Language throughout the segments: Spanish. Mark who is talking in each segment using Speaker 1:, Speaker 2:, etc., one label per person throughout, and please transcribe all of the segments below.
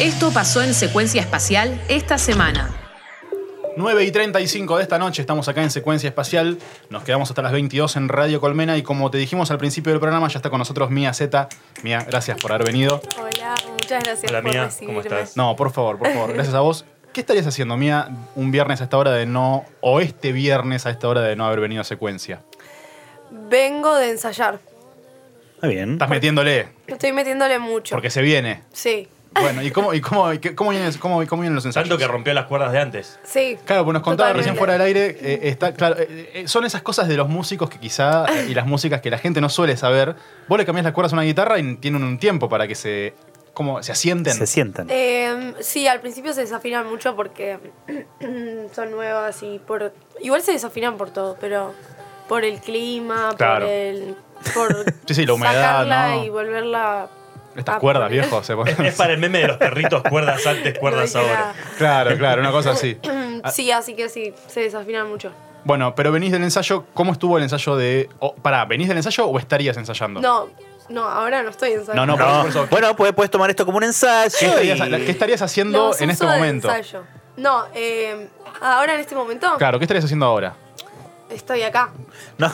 Speaker 1: Esto pasó en secuencia espacial esta semana.
Speaker 2: 9 y 35 de esta noche estamos acá en Secuencia Espacial. Nos quedamos hasta las 22 en Radio Colmena y como te dijimos al principio del programa, ya está con nosotros Mía Z. Mía, gracias por haber venido.
Speaker 3: Hola, muchas gracias
Speaker 4: Hola,
Speaker 3: por
Speaker 4: Mía,
Speaker 3: recibirme.
Speaker 4: ¿cómo estás?
Speaker 2: No, por favor, por favor, gracias a vos. ¿Qué estarías haciendo, Mía, un viernes a esta hora de no, o este viernes a esta hora de no haber venido a Secuencia?
Speaker 3: Vengo de ensayar.
Speaker 5: Muy bien.
Speaker 2: Estás metiéndole,
Speaker 3: Estoy metiéndole mucho.
Speaker 2: porque se viene.
Speaker 3: Sí,
Speaker 2: Bueno, ¿y cómo, y cómo, y qué- cómo, vienen, cómo, cómo vienen los ensayos?
Speaker 4: Tanto que rompió las cuerdas de antes.
Speaker 3: sí.
Speaker 2: Claro, pues nos contaba
Speaker 3: Totalmente.
Speaker 2: recién fuera del aire, eh, está, claro, eh, eh, son esas cosas de los músicos que quizá, eh, y las músicas que la gente no suele saber. Vos le cambiás las cuerdas a una guitarra y tienen un tiempo para que se, como, se asienten.
Speaker 5: Se sientan.
Speaker 3: Eh, sí, al principio se desafinan mucho porque son nuevas y por... Igual se desafinan por todo, pero por el clima,
Speaker 2: Claro.
Speaker 3: por el... Por
Speaker 2: Sí, sí, la humedad,
Speaker 3: sacarla
Speaker 2: ¿no?
Speaker 3: y volverla...
Speaker 2: Estas
Speaker 3: a
Speaker 2: cuerdas, viejo. se
Speaker 4: Es, es para el meme de los perritos, cuerdas antes, cuerdas
Speaker 3: No,
Speaker 4: ahora.
Speaker 2: Claro, claro, una cosa así.
Speaker 3: Sí, así que sí, se desafinan mucho.
Speaker 2: Bueno, pero venís del ensayo, ¿cómo estuvo el ensayo de... Oh, pará, ¿venís del ensayo o estarías ensayando?
Speaker 3: No, no, ahora no estoy ensayando.
Speaker 2: No, no,
Speaker 5: No.
Speaker 2: por eso-
Speaker 5: Bueno, puedes, puedes tomar esto como un ensayo.
Speaker 2: ¿Qué estarías,
Speaker 5: y-
Speaker 2: qué estarías haciendo
Speaker 3: Los
Speaker 2: en este
Speaker 3: uso de
Speaker 2: momento?
Speaker 3: ensayo. No, eh, ahora en este momento
Speaker 2: Claro, ¿qué estarías haciendo ahora?
Speaker 3: estoy acá.
Speaker 5: No.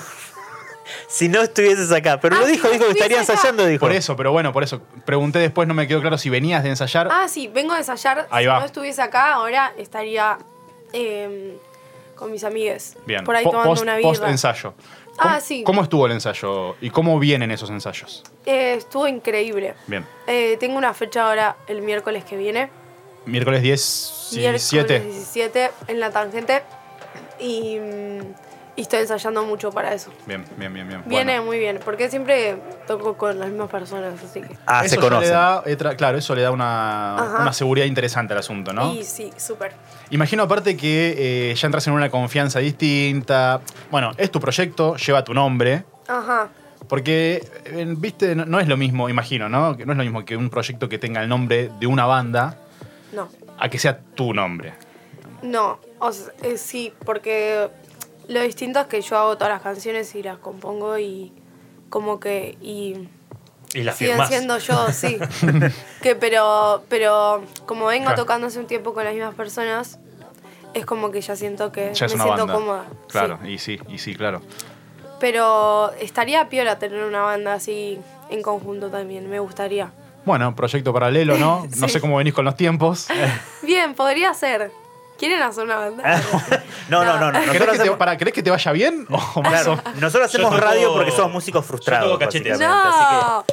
Speaker 5: Si no estuvieses acá. Pero
Speaker 3: Ah,
Speaker 5: lo
Speaker 3: si
Speaker 5: dijo, dijo que estaría
Speaker 3: acá.
Speaker 5: ensayando, dijo.
Speaker 2: Por eso, pero bueno, por eso. Pregunté después, no me quedó claro si venías de ensayar.
Speaker 3: Ah, sí, vengo a ensayar.
Speaker 2: Ahí
Speaker 3: si
Speaker 2: va.
Speaker 3: no estuviese acá, ahora estaría eh, con mis amigues.
Speaker 2: Bien,
Speaker 3: Por ahí
Speaker 2: Po-
Speaker 3: tomando
Speaker 2: post,
Speaker 3: una birra.
Speaker 2: post ensayo.
Speaker 3: Ah,
Speaker 2: ¿Cómo-
Speaker 3: sí.
Speaker 2: ¿Cómo estuvo el ensayo y cómo vienen esos ensayos?
Speaker 3: Eh, estuvo increíble.
Speaker 2: Bien.
Speaker 3: Eh, tengo una fecha ahora el miércoles que viene.
Speaker 2: Miércoles 10,
Speaker 3: Miércoles
Speaker 2: 7.
Speaker 3: 17 en la tangente. Y, mm, y estoy ensayando mucho para eso.
Speaker 2: Bien, bien, bien, bien.
Speaker 3: Viene
Speaker 2: Bueno,
Speaker 3: muy bien, porque siempre toco con las mismas personas, así que.
Speaker 5: Ah,
Speaker 2: eso
Speaker 5: se
Speaker 2: tra- claro, eso le da una, una seguridad interesante al asunto, ¿no?
Speaker 3: Y sí, súper.
Speaker 2: Imagino aparte que eh, ya entras en una confianza distinta. Bueno, es tu proyecto, lleva tu nombre.
Speaker 3: Ajá.
Speaker 2: Porque, eh, viste, no, no es lo mismo, imagino, ¿no? Que no es lo mismo que un proyecto que tenga el nombre de una banda
Speaker 3: No.
Speaker 2: a que sea tu nombre.
Speaker 3: No, o sea, eh, sí, porque lo distinto es que yo hago todas las canciones y las compongo y como que y
Speaker 4: Y la
Speaker 3: siguen
Speaker 4: firmás.
Speaker 3: siendo yo, sí. que pero pero como vengo
Speaker 2: Claro.
Speaker 3: tocando hace un tiempo con las mismas personas, es como que ya siento que
Speaker 2: Ya es
Speaker 3: me
Speaker 2: una
Speaker 3: siento
Speaker 2: banda.
Speaker 3: cómoda.
Speaker 2: Claro,
Speaker 3: sí.
Speaker 2: y sí, y sí, claro.
Speaker 3: Pero estaría piola tener una banda así en conjunto también, me gustaría.
Speaker 2: Bueno, proyecto paralelo, ¿no? No sé cómo venís con los tiempos.
Speaker 3: Bien, podría ser. ¿Quieren hacer una banda?
Speaker 5: No, no, no. no.
Speaker 2: ¿Querés
Speaker 5: Nosotros
Speaker 2: que, te,
Speaker 5: hacemos,
Speaker 2: para, ¿Querés que te vaya bien? O más
Speaker 5: claro,
Speaker 2: o-
Speaker 5: nosotros hacemos
Speaker 4: toco-
Speaker 5: radio porque somos músicos
Speaker 4: yo
Speaker 5: frustrados. básicamente, así
Speaker 3: No.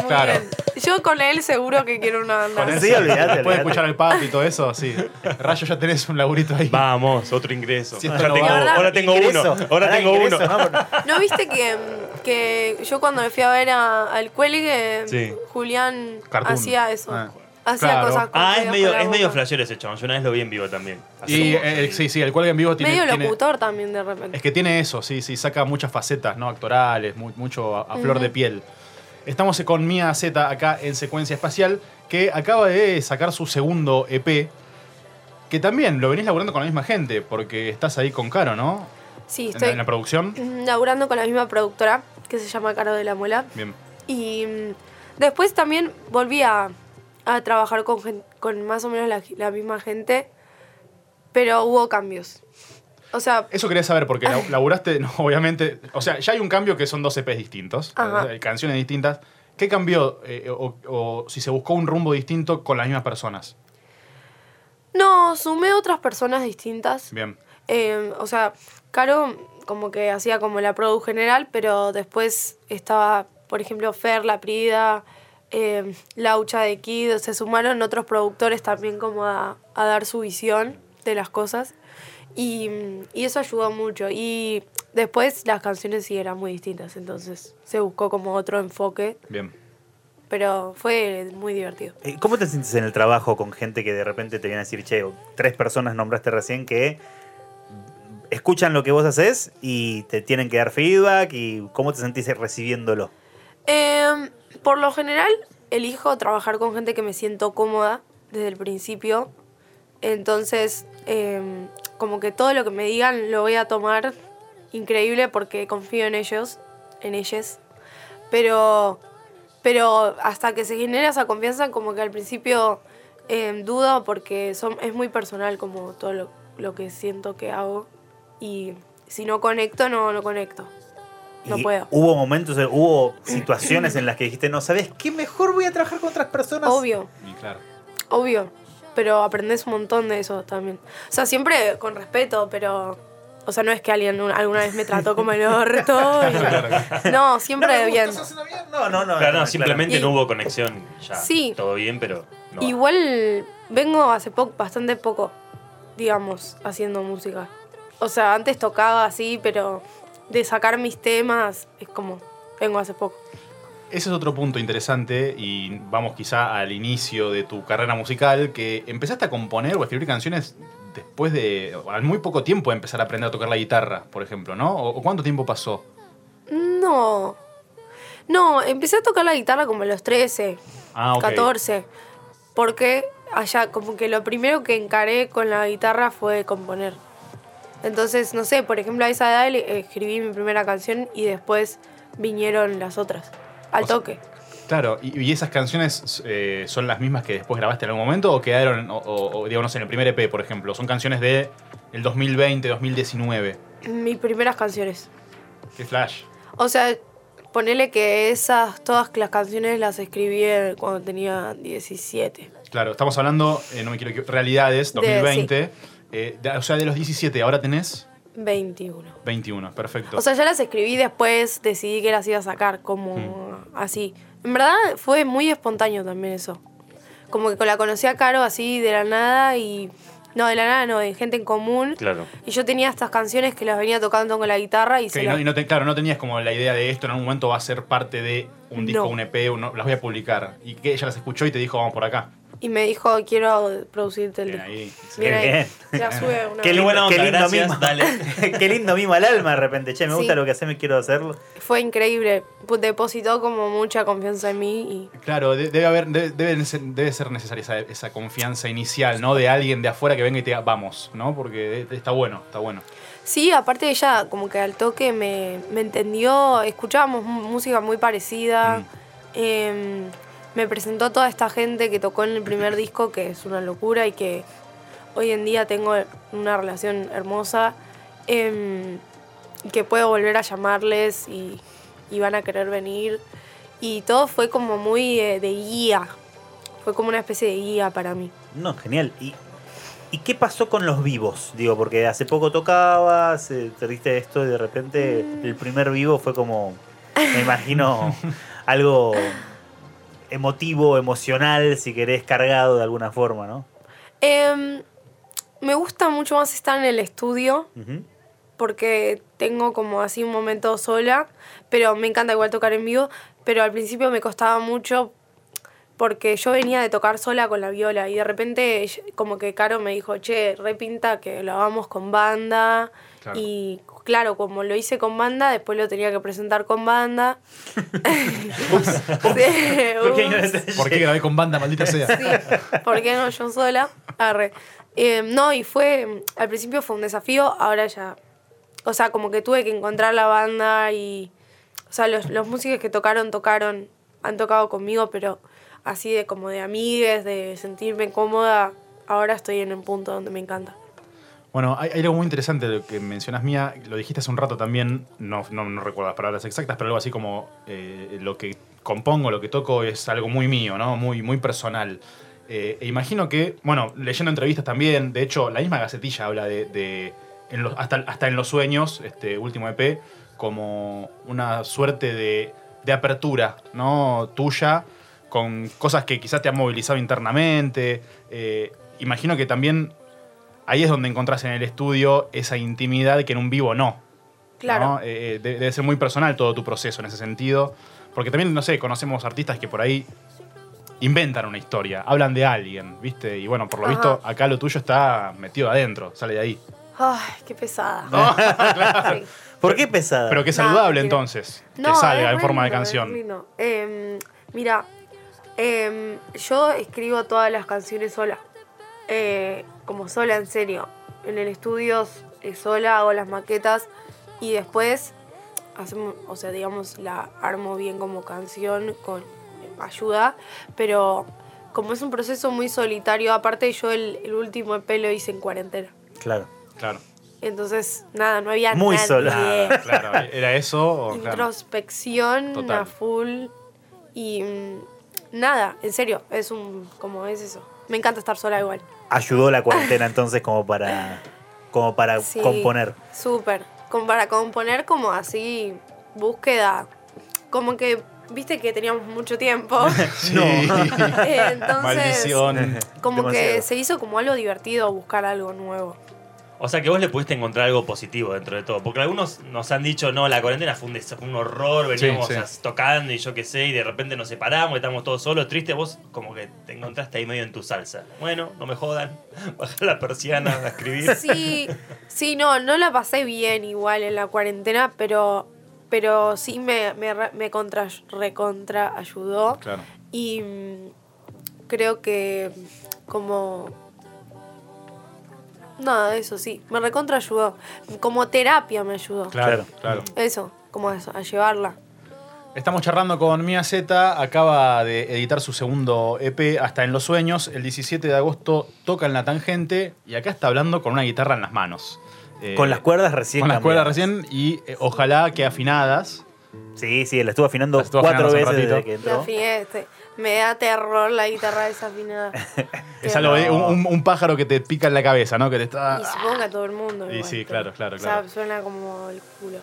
Speaker 3: Muy
Speaker 2: Claro.
Speaker 3: bien. Yo con él seguro que quiero una banda.
Speaker 2: Con él
Speaker 5: Sí, olvidate,
Speaker 2: Después de
Speaker 5: olvidate.
Speaker 2: escuchar el pato y todo eso, sí. Rayo, ya tenés un laburito ahí.
Speaker 4: Vamos, otro ingreso. Tengo- ahora tengo
Speaker 5: Ingreso.
Speaker 4: uno. Ahora tengo
Speaker 5: ingreso,
Speaker 4: uno.
Speaker 5: ¿no?
Speaker 3: ¿No viste que, que yo cuando me fui a ver a- al Cuelgue,
Speaker 4: Sí.
Speaker 3: Julián
Speaker 2: Cartoon.
Speaker 3: hacía eso?
Speaker 2: Ah.
Speaker 3: Hacía
Speaker 2: Claro.
Speaker 3: cosas con
Speaker 4: Ah, es
Speaker 3: dedos
Speaker 4: medio,
Speaker 3: con la
Speaker 4: es medio
Speaker 3: boca.
Speaker 4: flashero ese chabón. Yo una vez lo vi en vivo también. Hace
Speaker 2: Y
Speaker 4: como-
Speaker 2: eh, sí, sí, el cuelga en vivo tiene.
Speaker 3: Medio
Speaker 2: tiene-
Speaker 3: locutor también de repente.
Speaker 2: Es que tiene eso, sí, sí, saca muchas facetas, ¿no? Actorales, mu- mucho a, a flor de piel. Estamos con Mía Z acá en Secuencia Espacial, que acaba de sacar su segundo EP, que también lo venís laburando con la misma gente, porque estás ahí con Caro, ¿no?
Speaker 3: sí,
Speaker 2: En la,
Speaker 3: estoy
Speaker 2: en la producción.
Speaker 3: laburando con la misma productora que se llama Caro de la Muela.
Speaker 2: Bien.
Speaker 3: Y mm, después también volví a, a trabajar con, con más o menos la, la misma gente, pero hubo cambios. O sea,
Speaker 2: Eso quería saber, porque la- laburaste, no, obviamente, o sea, ya hay un cambio que son dos EPs distintos,
Speaker 3: Ajá.
Speaker 2: canciones distintas. ¿Qué cambió? eh, o, o si se buscó un rumbo distinto con las mismas personas.
Speaker 3: no, sumé otras personas distintas.
Speaker 2: Bien.
Speaker 3: Eh, o sea, Caro como que hacía como la produ general, pero después estaba, por ejemplo, Fer, La Prida, eh, Laucha de Kid, se sumaron otros productores también como a, a dar su visión de las cosas. Y, y eso ayudó mucho. Y después las canciones sí eran muy distintas, entonces se buscó como otro enfoque,
Speaker 2: Bien.
Speaker 3: pero fue muy divertido.
Speaker 5: Eh, ¿Cómo te sientes en el trabajo con gente que de repente te viene a decir, che, tres personas nombraste recién que escuchan lo que vos haces y te tienen que dar feedback y cómo te sentís recibiéndolo?
Speaker 3: Em, por lo general, elijo trabajar con gente que me siento cómoda desde el principio. Entonces, em, como que todo lo que me digan lo voy a tomar increíble porque confío en ellos, en ellas. Pero, pero hasta que se genera esa confianza, como que al principio Eh, dudo porque son, es muy personal como todo lo, lo que siento que hago. Y si no conecto, no, no conecto. No
Speaker 5: Y
Speaker 3: puedo.
Speaker 5: Hubo momentos, hubo situaciones en las que dijiste, no, ¿sabes qué? Mejor voy a trabajar con otras personas.
Speaker 3: Obvio,
Speaker 2: Y claro.
Speaker 3: obvio. Pero aprendes un montón de eso también. O sea, siempre con respeto, pero... O sea, no es que alguien un- alguna vez me trató como el orto. y- No, siempre bien.
Speaker 5: No, no, no.
Speaker 4: Claro, no,
Speaker 5: no,
Speaker 4: simplemente
Speaker 3: Y-
Speaker 4: no hubo conexión. Ya,
Speaker 3: Sí.
Speaker 4: todo bien, pero no.
Speaker 3: Igual vengo hace poco, bastante poco, digamos, haciendo música. O sea, antes tocaba así, pero de sacar mis temas es como, vengo hace poco.
Speaker 2: Ese es otro punto interesante y vamos quizá al inicio de tu carrera musical, que empezaste a componer o a escribir canciones después de, al muy poco tiempo de empezar a aprender a tocar la guitarra, por ejemplo, ¿no? ¿O cuánto tiempo pasó?
Speaker 3: No. No, empecé a tocar la guitarra como a los 13,
Speaker 2: Ah, ok.
Speaker 3: 14. Porque allá, como que lo primero que encaré con la guitarra fue componer. Entonces, no sé, por ejemplo, a esa edad le- escribí mi primera canción y después vinieron las otras. Al
Speaker 2: O sea,
Speaker 3: toque.
Speaker 2: Claro, ¿y, y esas canciones eh, son las mismas que después grabaste en algún momento o quedaron, o, o- digamos, en el primer EP, por ejemplo? ¿Son canciones de el 2020, 2019?
Speaker 3: Mis primeras canciones.
Speaker 2: ¿Qué flash?
Speaker 3: O sea, ponele que esas, todas las canciones las escribí cuando tenía 17.
Speaker 2: Claro, estamos hablando, eh, no me quiero equivocar, realidades,
Speaker 3: De-
Speaker 2: 2020. Eh, de- o sea, de los 17, ahora tenés
Speaker 3: 21.
Speaker 2: 21, perfecto.
Speaker 3: O sea, ya las escribí después, decidí que las iba a sacar, como así. En verdad fue muy espontáneo también eso. Como que la conocí a Caro así de la nada y... No, de la nada, no, de gente en común.
Speaker 4: Claro.
Speaker 3: Y yo tenía estas canciones que las venía tocando con la guitarra y se
Speaker 2: y no-
Speaker 3: las-
Speaker 2: y no te- claro, no tenías como la idea de esto en algún momento va a ser parte de un disco,
Speaker 3: No.
Speaker 2: un EP, uno- las voy a publicar. Y que ella las escuchó y te dijo, vamos por acá.
Speaker 3: Y me dijo, quiero producirte el disco.
Speaker 2: ahí.
Speaker 3: Bien ahí.
Speaker 5: Bien.
Speaker 3: Ya sube una
Speaker 5: Qué
Speaker 4: buena onda,
Speaker 5: qué lindo
Speaker 4: gracias,
Speaker 5: mimo.
Speaker 4: dale.
Speaker 5: qué lindo mimo al alma de repente. Che, me
Speaker 3: Sí.
Speaker 5: gusta lo que haces, me quiero hacerlo.
Speaker 3: Fue increíble. Depositó como mucha confianza en mí y
Speaker 2: Claro, de- debe, haber, debe, debe ser, necesaria esa, esa confianza inicial, ¿no? De alguien de afuera que venga y te diga, vamos, ¿no? Porque está bueno, está bueno.
Speaker 3: Sí, aparte ella como que al toque me, me entendió, escuchábamos música muy parecida,
Speaker 2: Mm.
Speaker 3: em, me presentó toda esta gente que tocó en el primer disco, que es una locura y que hoy en día tengo una relación hermosa, y que puedo volver a llamarles y, y van a querer venir. Y todo fue como muy eh, de guía, fue como una especie de guía para mí.
Speaker 5: No, genial. ¿Y, ¿Y qué pasó con los vivos? Digo, porque hace poco tocabas, eh, te diste esto y de repente
Speaker 3: Mm.
Speaker 5: el primer vivo fue como, me imagino, algo emotivo, emocional, si querés, cargado de alguna forma, ¿no?
Speaker 3: Em, me gusta mucho más estar en el estudio. Porque tengo como así un momento sola, pero me encanta igual tocar en vivo, pero al principio me costaba mucho porque yo venía de tocar sola con la viola y de repente como que Caro me dijo, che, repinta que lo hagamos con banda
Speaker 2: Claro.
Speaker 3: y claro, como lo hice con banda, después lo tenía que presentar con banda. Ups.
Speaker 2: ¿Por qué grabé con banda, maldita sea?
Speaker 3: Sí, ¿por qué no yo sola? Arre. Eh, no, y fue, al principio fue un desafío, ahora ya, o sea, como que tuve que encontrar la banda y, o sea, los, los músicos que tocaron, tocaron, han tocado conmigo, pero así de como de amigues, de sentirme cómoda, ahora estoy en un punto donde me encanta.
Speaker 2: Bueno, hay, algo muy interesante lo que mencionas, Mía. Lo dijiste hace un rato también, no, no, no recuerdo las palabras exactas, pero algo así como eh, lo que compongo, lo que toco es algo muy mío, ¿no? Muy, muy personal. Eh, e imagino que, bueno, leyendo entrevistas también, de hecho, la misma Gacetilla habla de, de- en los- hasta, hasta en los sueños, este último EP, como una suerte de, de apertura, ¿no? Tuya, con cosas que quizás te han movilizado internamente. Eh, imagino que también ahí es donde encontrás en el estudio esa intimidad que en un vivo no.
Speaker 3: Claro.
Speaker 2: ¿no? Eh, eh, de- debe ser muy personal todo tu proceso en ese sentido. Porque también, no sé, conocemos artistas que por ahí inventan una historia, hablan de alguien, ¿viste? Y bueno, por lo
Speaker 3: Ajá.
Speaker 2: visto, acá lo tuyo está metido adentro, sale de ahí.
Speaker 3: Ay, qué pesada. Sí.
Speaker 5: ¿Por qué pesada?
Speaker 2: Pero que
Speaker 3: No,
Speaker 2: saludable entonces, que
Speaker 3: No,
Speaker 2: salga
Speaker 3: es
Speaker 2: en forma de
Speaker 3: lindo,
Speaker 2: canción.
Speaker 3: Em, mira, em, yo escribo todas las canciones sola. Eh, como sola, en serio. En el estudio eh, sola hago las maquetas y después hacemos, o sea, digamos, la armo bien como canción con ayuda, pero como es un proceso muy solitario, aparte yo el, el último EP lo hice en cuarentena.
Speaker 5: Claro.
Speaker 2: Claro.
Speaker 3: Entonces, nada, no había
Speaker 5: Muy
Speaker 3: nadie.
Speaker 5: solo.
Speaker 2: Claro, era eso. o- claro.
Speaker 3: Introspección
Speaker 2: Total.
Speaker 3: a full. Y mm, nada, en serio, es un. como es eso. Me encanta estar sola igual.
Speaker 5: Ayudó la cuarentena entonces como para, como para
Speaker 3: Sí,
Speaker 5: componer.
Speaker 3: Súper. Como para componer como así, búsqueda. Como que, viste que teníamos mucho tiempo. Eh, Entonces,
Speaker 2: Maldición.
Speaker 3: como que se hizo como algo divertido buscar algo nuevo.
Speaker 4: O sea que vos le pudiste encontrar algo positivo dentro de todo. Porque algunos nos han dicho, no, la cuarentena fue un, des- fue un horror, veníamos
Speaker 2: Sí, sí.
Speaker 4: as- tocando y yo qué sé, y de repente nos separamos, estamos todos solos, tristes. Vos como que te encontraste ahí medio en tu salsa. Bueno, no me jodan, bajar la persiana a escribir.
Speaker 3: Sí, sí, no, no la pasé bien igual en la cuarentena, pero, pero sí me, me, me contra, recontra ayudó.
Speaker 2: Claro.
Speaker 3: Y mm, creo que como... Nada, eso sí, me recontra ayudó. Como terapia me ayudó.
Speaker 2: Claro, claro.
Speaker 3: Eso, como eso, a llevarla.
Speaker 2: Estamos charlando con Mia Z, acaba de editar su segundo EP, Hasta en los Sueños. El 17 de agosto toca en la tangente y acá está hablando con una guitarra en las manos. Eh,
Speaker 5: Con las cuerdas recién.
Speaker 2: Con las cuerdas recién y eh, ojalá que afinadas.
Speaker 5: Sí, sí, la estuvo afinando
Speaker 2: La estuvo
Speaker 5: cuatro
Speaker 2: afinando
Speaker 5: veces desde que
Speaker 3: La afiné, este, me da terror la guitarra desafinada.
Speaker 2: Es algo, eh, un, un- pájaro que te pica en la cabeza, ¿no? Que te está.
Speaker 3: Y supongo que a todo el mundo.
Speaker 2: Y
Speaker 3: igual,
Speaker 2: sí,
Speaker 3: pero-
Speaker 2: claro, claro,
Speaker 3: O sea,
Speaker 2: claro.
Speaker 3: suena como el culo.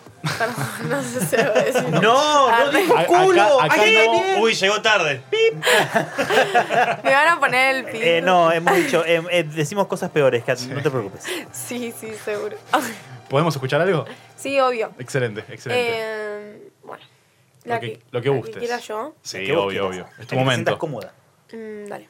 Speaker 3: No sé si lo decir.
Speaker 5: No, no
Speaker 3: Arre.
Speaker 5: dijo culo.
Speaker 2: acá- no-.
Speaker 4: Uy, llegó tarde.
Speaker 3: Me van a poner el pito.
Speaker 5: Eh, no, hemos dicho, eh, eh, decimos cosas peores, Kat, no te preocupes.
Speaker 3: Sí, sí, seguro.
Speaker 2: ¿Podemos escuchar algo?
Speaker 3: Sí, obvio.
Speaker 2: Excelente, excelente.
Speaker 3: Eh,
Speaker 2: Lo
Speaker 3: La
Speaker 2: que- lo que
Speaker 3: la
Speaker 2: gustes.
Speaker 3: quiera yo.
Speaker 2: sí,
Speaker 5: Que
Speaker 2: obvio,
Speaker 5: quieras.
Speaker 2: obvio. Es tu
Speaker 5: Que te
Speaker 2: momento.
Speaker 5: sientas cómoda.
Speaker 3: Mm, dale.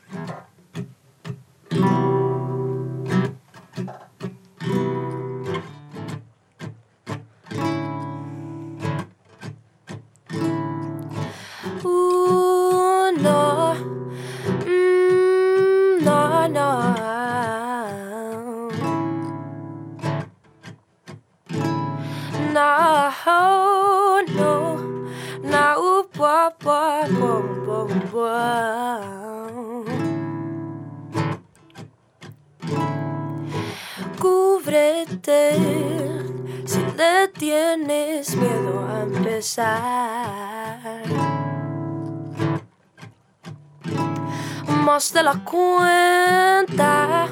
Speaker 3: De la cuenta,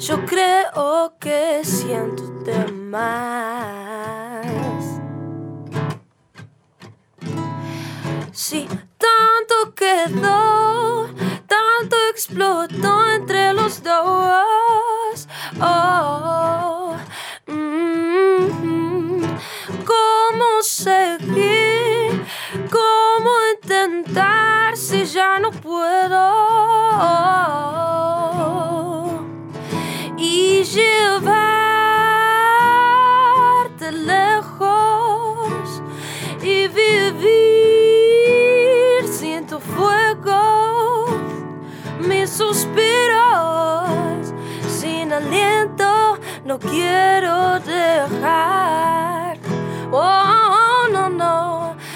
Speaker 3: yo creo que siento de más. Si tanto quedó, tanto explotó entre los dos.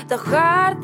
Speaker 3: No, dejar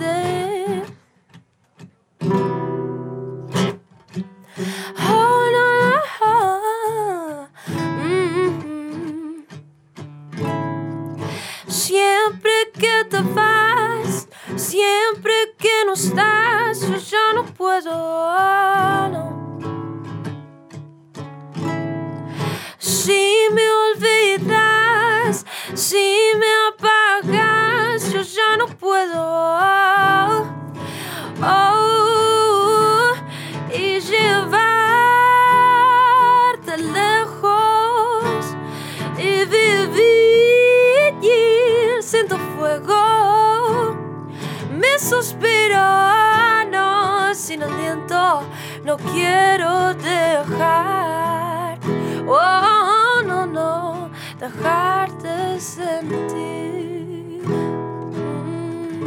Speaker 3: No, sin aliento, no quiero dejar. Oh, no, no, dejarte sentir. Mm,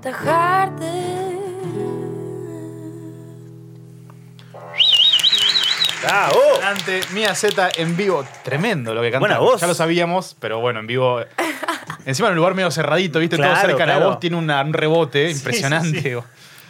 Speaker 3: Dejarte.
Speaker 5: Ah, oh.
Speaker 2: Adelante, Mia Z en vivo. Tremendo lo que canta.
Speaker 5: Buena voz.
Speaker 2: Ya lo sabíamos, pero bueno, en vivo. Encima en un lugar medio cerradito, ¿viste?
Speaker 5: Claro,
Speaker 2: Todo cerca
Speaker 5: claro.
Speaker 2: voz tiene una- un rebote
Speaker 5: Sí,
Speaker 2: impresionante.
Speaker 5: sí,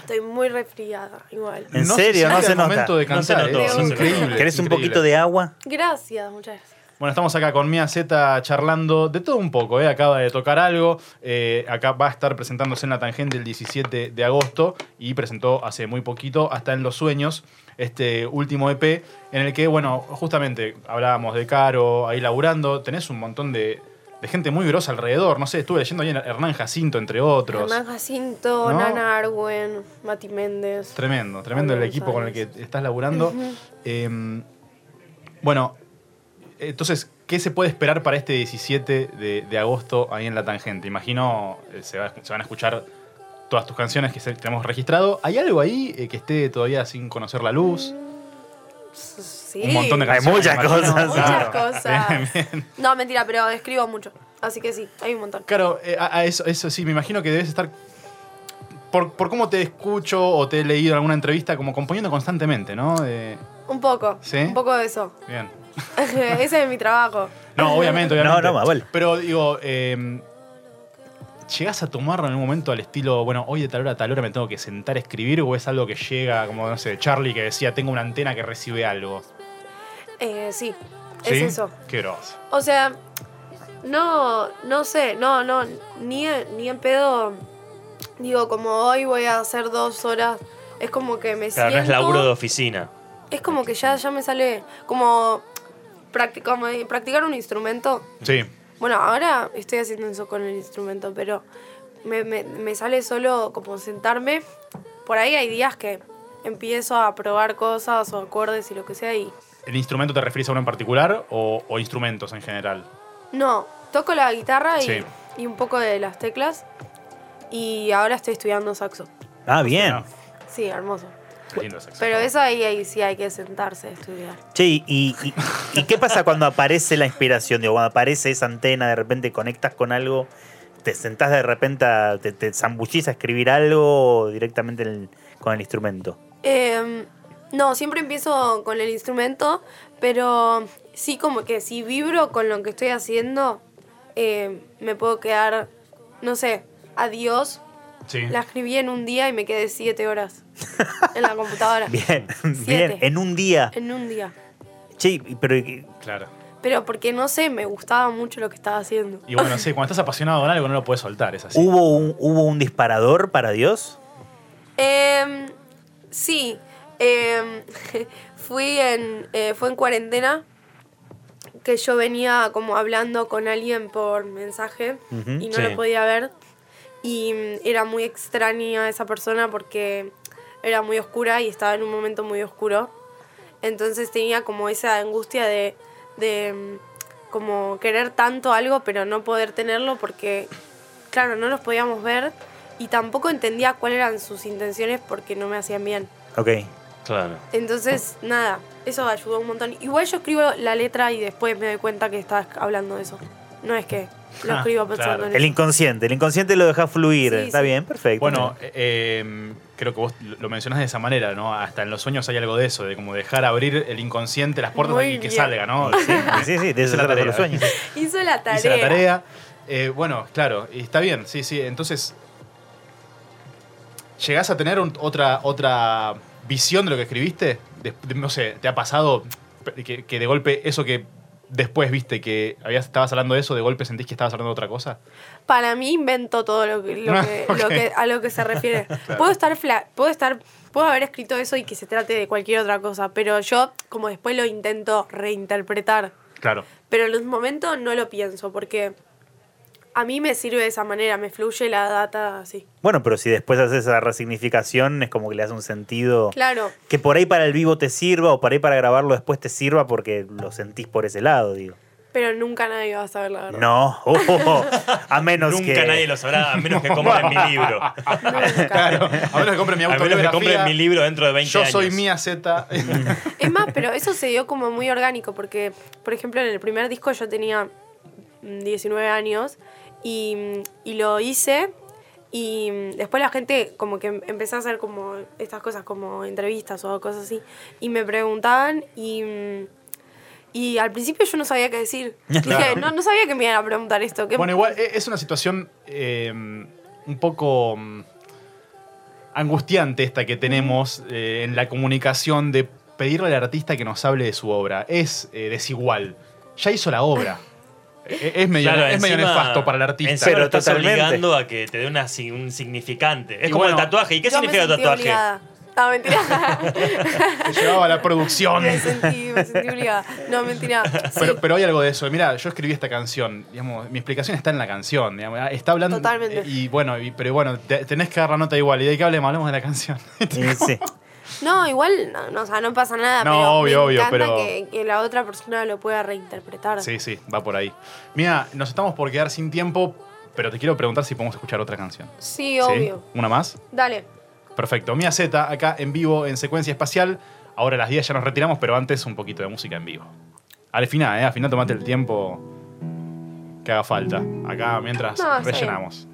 Speaker 3: Estoy muy resfriada, igual.
Speaker 5: ¿En
Speaker 2: No
Speaker 5: serio?
Speaker 2: se
Speaker 5: No se
Speaker 2: el
Speaker 5: nota.
Speaker 2: momento de
Speaker 4: No se
Speaker 2: cantar,
Speaker 4: notó,
Speaker 2: ¿eh?
Speaker 4: no
Speaker 2: es
Speaker 4: se notó.
Speaker 2: increíble.
Speaker 5: ¿Querés un
Speaker 2: increíble.
Speaker 5: poquito de agua?
Speaker 3: Gracias, muchas gracias.
Speaker 2: Bueno, estamos acá con Mia Z charlando de todo un poco, ¿eh? acaba de tocar algo, eh, acá va a estar presentándose en la tangente el 17 de agosto y presentó hace muy poquito, hasta en Los Sueños, este último EP, en el que, bueno, justamente hablábamos de Caro ahí laburando, tenés un montón de, de gente muy grosa alrededor, no sé, estuve leyendo ahí Hernán Jacinto, entre otros.
Speaker 3: Hernán Jacinto,
Speaker 2: ¿No?
Speaker 3: Nana Arwen, Mati Méndez.
Speaker 2: Tremendo, tremendo el equipo con el que estás laburando. Eh, bueno, entonces, ¿qué se puede esperar para este 17 de, de agosto ahí en La Tangente? Imagino eh, se, va- se van a escuchar todas tus canciones que tenemos registrado. ¿Hay algo ahí eh, que esté todavía sin conocer la luz?
Speaker 3: Sí.
Speaker 2: Un montón de
Speaker 5: Hay muchas cosas.
Speaker 3: Muchas
Speaker 2: Claro.
Speaker 3: cosas.
Speaker 2: Bien, bien.
Speaker 3: No, mentira, pero escribo mucho. Así que sí, hay un montón.
Speaker 2: Claro, eh, a, a eso, eso sí, me imagino que debes estar. Por, por cómo te escucho o te he leído en alguna entrevista, como componiendo constantemente, ¿no? Eh,
Speaker 3: Un poco.
Speaker 2: ¿Sí?
Speaker 3: Un poco de eso.
Speaker 2: bien.
Speaker 3: Ese es mi trabajo.
Speaker 2: No, obviamente, obviamente.
Speaker 5: No, no, más vale.
Speaker 2: Pero digo, eh, ¿llegás a tomarlo en un momento al estilo, bueno, hoy de tal hora a tal hora me tengo que sentar a escribir? ¿O es algo que llega, como, no sé, Charlie que decía, tengo una antena que recibe algo?
Speaker 3: Eh, sí,
Speaker 2: ¿Sí?
Speaker 3: es eso.
Speaker 2: Qué grosso.
Speaker 3: O sea, no, no sé, no, no, ni, ni en pedo. Digo, como hoy voy a hacer dos horas, es como que me
Speaker 4: Claro, no
Speaker 3: siento.
Speaker 4: es laburo de oficina.
Speaker 3: Es como que ya, ya me sale como, como practicar un instrumento.
Speaker 2: Sí.
Speaker 3: Bueno, ahora estoy haciendo eso con el instrumento, pero me, me- me sale solo como sentarme. Por ahí hay días que empiezo a probar cosas o acordes y lo que sea y
Speaker 2: ¿El instrumento te refieres a uno en particular o, o instrumentos en general?
Speaker 3: no, toco la guitarra y,
Speaker 2: Sí.
Speaker 3: y un poco de las teclas y ahora estoy estudiando saxo.
Speaker 5: Ah, bien.
Speaker 2: No,
Speaker 3: Sí, hermoso.
Speaker 2: qué lindo sexo.
Speaker 3: Pero eso ahí, ahí sí hay que sentarse a estudiar.
Speaker 5: Che, ¿y, y- y qué pasa cuando aparece la inspiración? Digo, cuando aparece esa antena, de repente conectas con algo, te sentás de repente, a- te, te zambullís a escribir algo directamente el- con el instrumento.
Speaker 3: Eh, no, siempre empiezo con el instrumento, pero sí como que si vibro con lo que estoy haciendo, eh, me puedo quedar, no sé, adiós.
Speaker 2: Sí.
Speaker 3: La escribí en un día y me quedé siete horas en la computadora.
Speaker 5: Bien, bien. En un día.
Speaker 3: En un día.
Speaker 5: Y- pero ¿y-
Speaker 2: Claro.
Speaker 3: Pero porque no sé, me gustaba mucho lo que estaba haciendo.
Speaker 2: Y bueno, sí, cuando estás apasionado con algo no lo puedes soltar, es así.
Speaker 5: ¿hubo un, ¿hubo un disparador para Dios?
Speaker 3: Em, sí, em, fui en, eh, fue en cuarentena que yo venía como hablando con alguien por mensaje
Speaker 5: Ujú,
Speaker 3: y no
Speaker 4: sí.
Speaker 3: lo podía ver y mm, era muy extraña esa persona porque era muy oscura y estaba en un momento muy oscuro. Entonces tenía como esa angustia de, de mm, como querer tanto algo pero no poder tenerlo porque, claro, no los podíamos ver y tampoco entendía cuáles eran sus intenciones porque no me hacían bien.
Speaker 5: Ok.
Speaker 4: Claro.
Speaker 3: Entonces, nada, eso ayudó un montón. Igual yo escribo la letra y después me doy cuenta que estás hablando de eso. No es que lo
Speaker 2: Ah,
Speaker 3: escribo pensando
Speaker 2: claro.
Speaker 3: en
Speaker 5: El
Speaker 3: eso.
Speaker 5: inconsciente, el inconsciente lo deja fluir.
Speaker 3: Sí,
Speaker 5: Está
Speaker 3: sí.
Speaker 5: bien, perfecto.
Speaker 2: Bueno, eh, eh, creo que vos lo mencionás de esa manera, ¿no? Hasta en los sueños hay algo de eso, de como dejar abrir el inconsciente, las puertas
Speaker 3: Muy
Speaker 2: y que
Speaker 3: bien.
Speaker 2: salga, ¿no?
Speaker 5: sí, sí, sí, de eso se tratan los
Speaker 2: tarea.
Speaker 5: sueños.
Speaker 3: Hizo la tarea.
Speaker 2: Hice la tarea. Eh, bueno, claro, y está bien, sí, sí. Entonces, ¿llegás a tener un- otra, otra visión de lo que escribiste? De- de- no sé, ¿te ha pasado que, que de golpe eso que después viste que habías, estabas hablando de eso, de golpe sentís que estabas hablando de otra cosa?
Speaker 3: Para mí invento todo lo que, lo que- lo que- a lo que se refiere. Puedo estar fla- puedo estar puedo haber escrito eso y que se trate de cualquier otra cosa, pero yo como después lo intento reinterpretar.
Speaker 2: Claro.
Speaker 3: Pero en un momento no lo pienso porque a mí me sirve de esa manera, me fluye la data así.
Speaker 5: Bueno, pero si después haces esa resignificación, es como que le das un sentido.
Speaker 3: Claro.
Speaker 5: Que por ahí para el vivo te sirva o por ahí para grabarlo después te sirva porque lo sentís por ese lado, digo.
Speaker 3: Pero nunca nadie va a saber la verdad.
Speaker 5: No, oh, a menos
Speaker 4: Nunca
Speaker 5: que.
Speaker 4: nadie lo sabrá, a menos que compren mi libro.
Speaker 3: Nunca.
Speaker 2: Claro. A menos que compre mi
Speaker 4: A menos que compren mi libro dentro de 20
Speaker 2: Yo
Speaker 4: años.
Speaker 2: soy Mía Z.
Speaker 3: Es más, pero eso se dio como muy orgánico, porque, por ejemplo, en el primer disco yo tenía mm, 19 años y, y lo hice y después la gente como que empezó a hacer como estas cosas como entrevistas o cosas así y me preguntaban y, y al principio yo no sabía qué decir. Dije, no, no sabía que me iban a preguntar esto. ¿qué-
Speaker 2: Bueno, igual e- es una situación eh, un poco mm, angustiante esta que tenemos eh, en la comunicación de pedirle al artista que nos hable de su obra. Es eh, desigual. Ya hizo la obra. Eh, Es medio,
Speaker 4: Claro,
Speaker 2: es medio
Speaker 4: encima-
Speaker 2: nefasto para el artista.
Speaker 4: encima
Speaker 5: Pero
Speaker 4: lo estás
Speaker 5: totalmente.
Speaker 4: obligando a que te dé una, un significante. Es
Speaker 2: Y
Speaker 4: como
Speaker 2: bueno,
Speaker 4: el tatuaje. ¿Y qué significa el tatuaje?
Speaker 3: obligada. No, mentira.
Speaker 2: Se llevaba la producción.
Speaker 3: me, sentí, me sentí obligada. No, mentira. Sí,
Speaker 2: Pero, pero hay algo de eso. Mira, yo escribí esta canción. Digamos, mi explicación está en la canción. digamos, está hablando.
Speaker 3: Totalmente.
Speaker 2: Y bueno, y- pero bueno, te- tenés que dar la nota igual. ¿Y de qué hablemos? Hablemos de la canción.
Speaker 5: Sí.
Speaker 3: No, igual, no, no, o sea, no pasa nada.
Speaker 2: No,
Speaker 3: pero
Speaker 2: obvio,
Speaker 3: me
Speaker 2: obvio,
Speaker 3: encanta
Speaker 2: pero-
Speaker 3: que, que la otra persona lo pueda reinterpretar.
Speaker 2: Sí, sí, va por ahí. Mira, nos estamos por quedar sin tiempo, pero te quiero preguntar si podemos escuchar otra canción.
Speaker 3: Sí, obvio.
Speaker 2: ¿Una más?
Speaker 3: Dale.
Speaker 2: Perfecto. Mía Z, acá en vivo en secuencia espacial. Ahora a las 10 ya nos retiramos, pero antes un poquito de música en vivo. Al final, ¿eh? Al final tomate el tiempo que haga falta. Acá mientras
Speaker 3: No, está
Speaker 2: rellenamos.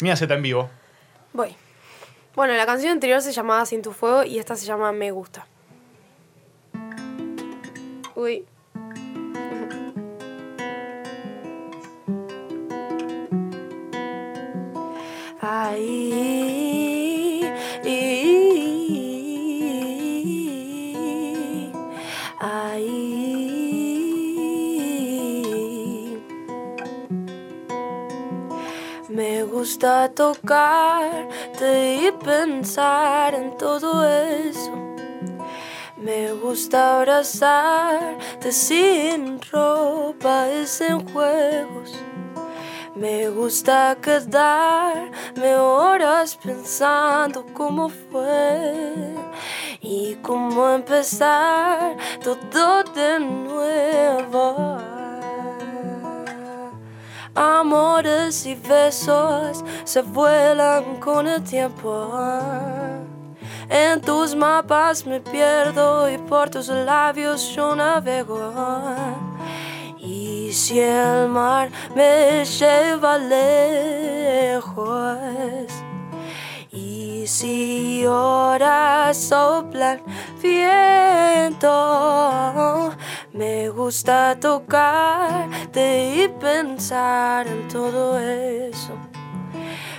Speaker 2: Mía Z en vivo.
Speaker 3: Voy. Bueno, la canción anterior se llamaba Sin tu fuego y esta se llama Me gusta. Uy. Ay, gusta tocarte y pensar en todo eso. Me gusta abrazarte sin ropa y sin juegos. Me gusta quedarme horas pensando cómo fue y cómo empezar todo de nuevo. Amores y besos se vuelan con el tiempo. En tus mapas me pierdo y por tus labios yo navego. Y si el mar me lleva lejos, y si horas soplan viento, me gusta tocarte y pensar en todo eso.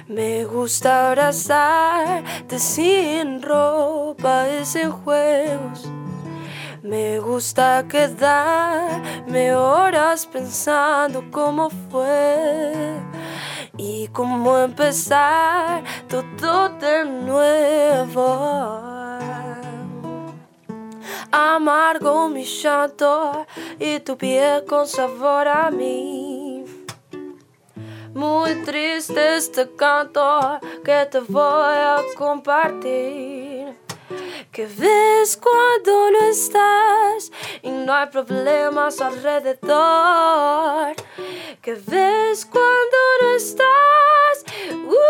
Speaker 3: Me gusta abrazarte sin ropa y sin juegos. Me gusta quedarme horas pensando cómo fue y cómo empezar todo de nuevo. Amargo mi llanto y tu piel con sabor a mí. Muy triste este canto que te voy a compartir. Que ves cuando no estás y no hay problemas alrededor. Que ves cuando no estás. uh,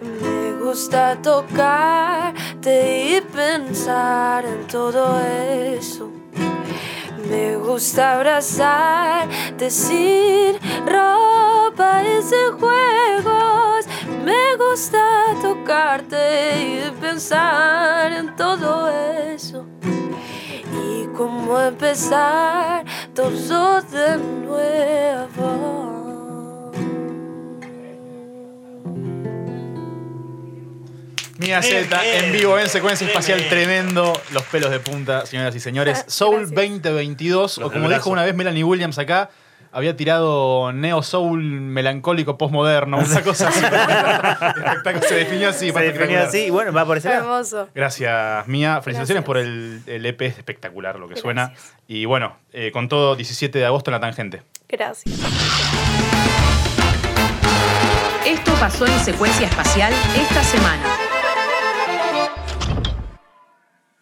Speaker 3: me gusta y pensar en todo eso. Me gusta abrazarte sin ropa y sin juegos. Me gusta tocarte y pensar en todo eso. Y cómo empezar todo de nuevo.
Speaker 2: Mía Z en vivo en secuencia espacial
Speaker 4: Tremendo.
Speaker 2: Los pelos de punta, señoras y señores. Soul
Speaker 3: Gracias.
Speaker 2: 2022,
Speaker 4: Los
Speaker 2: o como dijo una vez Melanie Williams acá, había tirado neo soul melancólico postmoderno, una cosa así. Se definió así.
Speaker 5: Se definió así. Y bueno, va por ese.
Speaker 3: Hermoso.
Speaker 2: Gracias, Mía. Felicitaciones
Speaker 3: Gracias.
Speaker 2: por el, el EP, es espectacular lo que suena. Y bueno, eh, con todo, 17 de agosto en la tangente.
Speaker 3: Gracias.
Speaker 1: Esto pasó en secuencia espacial esta semana.